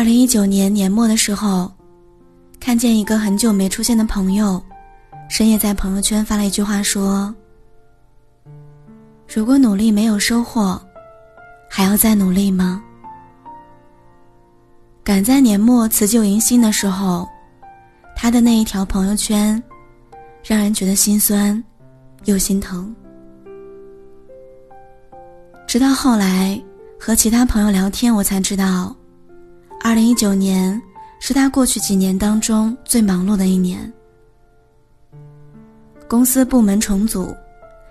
二零一九年年末的时候，看见一个很久没出现的朋友，深夜在朋友圈发了一句话说：“如果努力没有收获，还要再努力吗？”赶在年末辞旧迎新的时候，他的那一条朋友圈，让人觉得心酸，又心疼。直到后来和其他朋友聊天，我才知道。二零一九年是他过去几年当中最忙碌的一年。公司部门重组，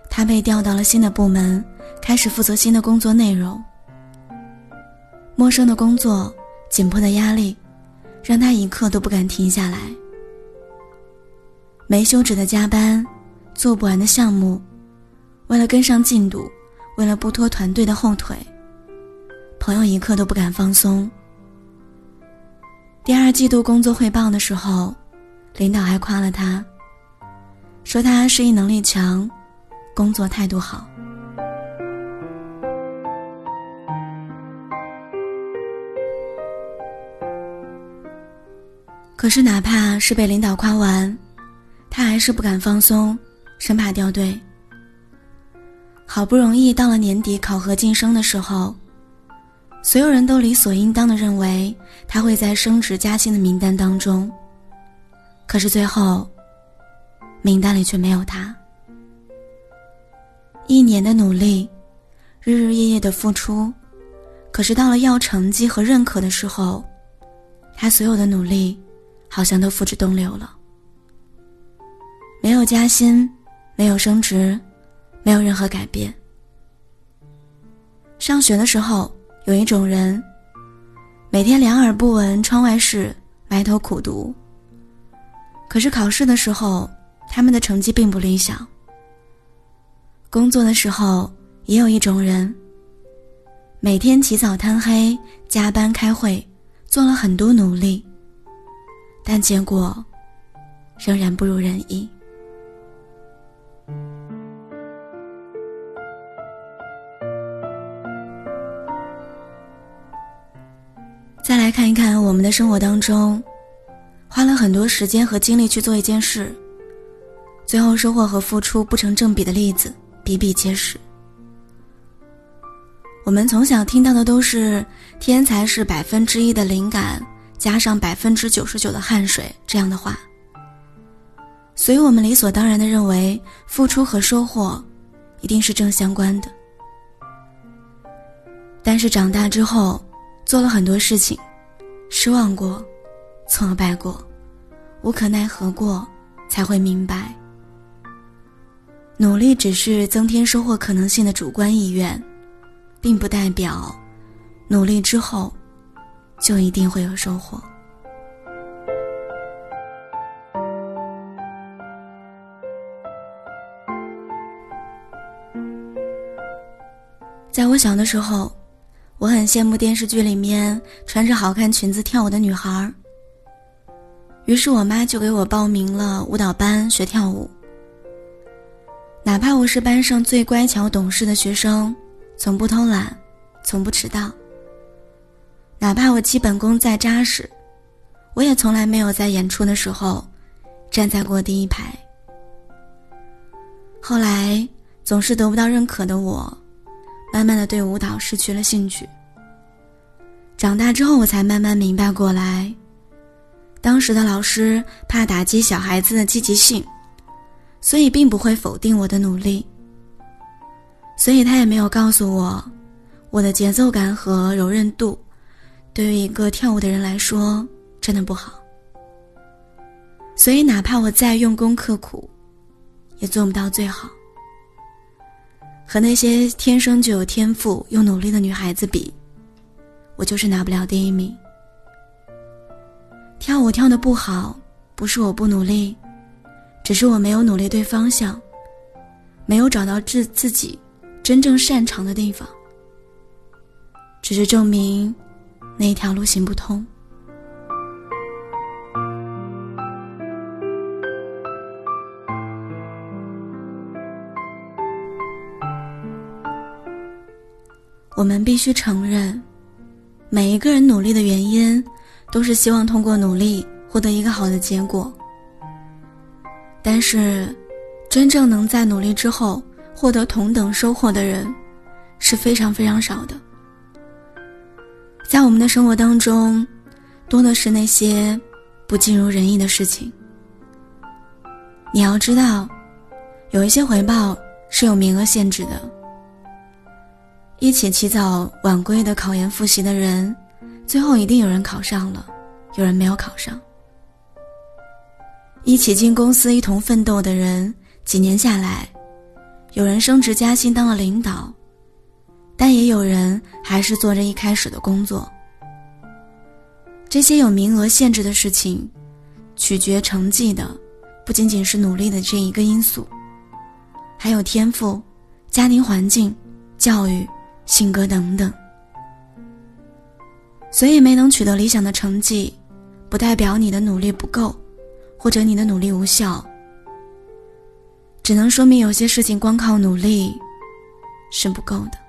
他被调到了新的部门，开始负责新的工作内容。陌生的工作，紧迫的压力，让他一刻都不敢停下来。没休止的加班，做不完的项目，为了跟上进度，为了不拖团队的后腿，朋友一刻都不敢放松。第二季度工作汇报的时候，领导还夸了他，说他适应能力强，工作态度好。可是哪怕是被领导夸完，他还是不敢放松，生怕掉队。好不容易到了年底考核晋升的时候。所有人都理所应当的认为他会在升职加薪的名单当中，可是最后，名单里却没有他。一年的努力，日日夜夜的付出，可是到了要成绩和认可的时候，他所有的努力，好像都付之东流了。没有加薪，没有升职，没有任何改变。上学的时候。有一种人，每天两耳不闻窗外事，埋头苦读。可是考试的时候，他们的成绩并不理想。工作的时候，也有一种人，每天起早贪黑，加班开会，做了很多努力，但结果仍然不如人意。来看一看我们的生活当中，花了很多时间和精力去做一件事，最后收获和付出不成正比的例子比比皆是。我们从小听到的都是“天才是百分之一的灵感加上百分之九十九的汗水”这样的话，所以我们理所当然的认为付出和收获一定是正相关的。但是长大之后，做了很多事情，失望过，挫败过，无可奈何过，才会明白，努力只是增添收获可能性的主观意愿，并不代表努力之后就一定会有收获。在我小的时候。我很羡慕电视剧里面穿着好看裙子跳舞的女孩儿。于是我妈就给我报名了舞蹈班学跳舞。哪怕我是班上最乖巧懂事的学生，从不偷懒，从不迟到。哪怕我基本功再扎实，我也从来没有在演出的时候站在过第一排。后来总是得不到认可的我。慢慢的对舞蹈失去了兴趣。长大之后，我才慢慢明白过来，当时的老师怕打击小孩子的积极性，所以并不会否定我的努力。所以他也没有告诉我，我的节奏感和柔韧度，对于一个跳舞的人来说真的不好。所以哪怕我再用功刻苦，也做不到最好。和那些天生就有天赋又努力的女孩子比，我就是拿不了第一名。跳舞跳的不好，不是我不努力，只是我没有努力对方向，没有找到自自己真正擅长的地方，只是证明那一条路行不通。我们必须承认，每一个人努力的原因都是希望通过努力获得一个好的结果。但是，真正能在努力之后获得同等收获的人，是非常非常少的。在我们的生活当中，多的是那些不尽如人意的事情。你要知道，有一些回报是有名额限制的。一起起早晚归的考研复习的人，最后一定有人考上了，有人没有考上。一起进公司一同奋斗的人，几年下来，有人升职加薪当了领导，但也有人还是做着一开始的工作。这些有名额限制的事情，取决成绩的，不仅仅是努力的这一个因素，还有天赋、家庭环境、教育。性格等等，所以没能取得理想的成绩，不代表你的努力不够，或者你的努力无效。只能说明有些事情光靠努力是不够的。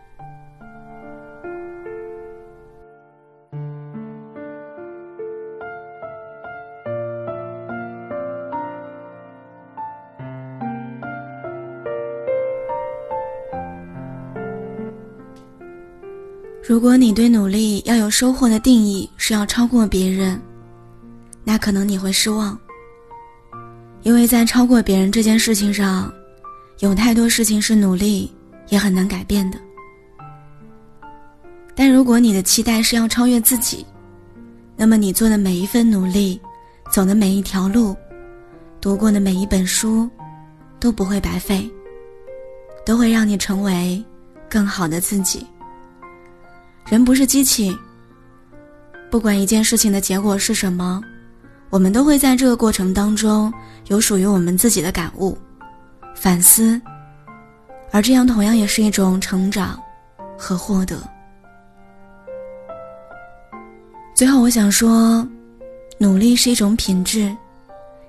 如果你对努力要有收获的定义是要超过别人，那可能你会失望。因为在超过别人这件事情上，有太多事情是努力也很难改变的。但如果你的期待是要超越自己，那么你做的每一份努力，走的每一条路，读过的每一本书，都不会白费，都会让你成为更好的自己。人不是机器。不管一件事情的结果是什么，我们都会在这个过程当中有属于我们自己的感悟、反思，而这样同样也是一种成长和获得。最后，我想说，努力是一种品质，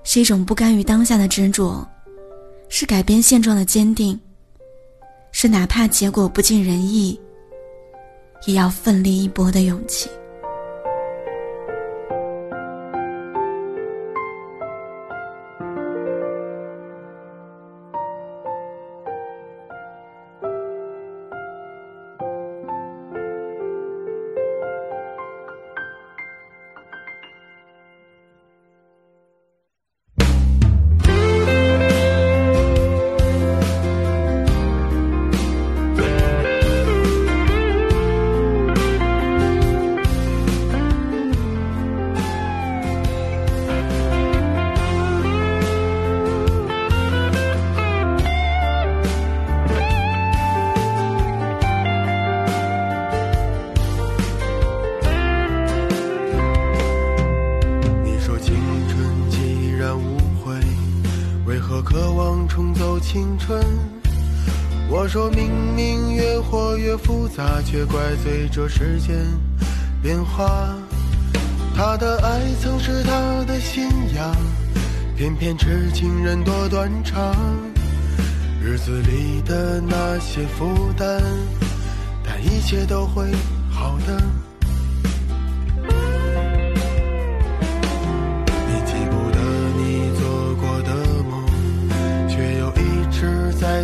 是一种不甘于当下的执着，是改变现状的坚定，是哪怕结果不尽人意。也要奋力一搏的勇气。渴望重走青春，我说明明越活越复杂，却怪罪这时间变化。他的爱曾是他的信仰，偏偏痴情人多断肠。日子里的那些负担，但一切都会好的。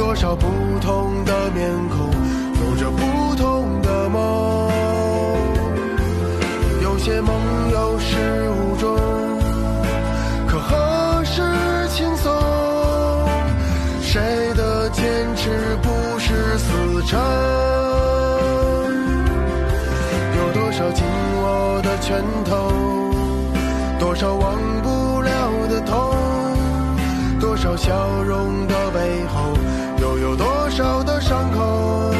多少不同的面孔，有着不同的梦。有些梦少笑容的背后？又有多少的伤口？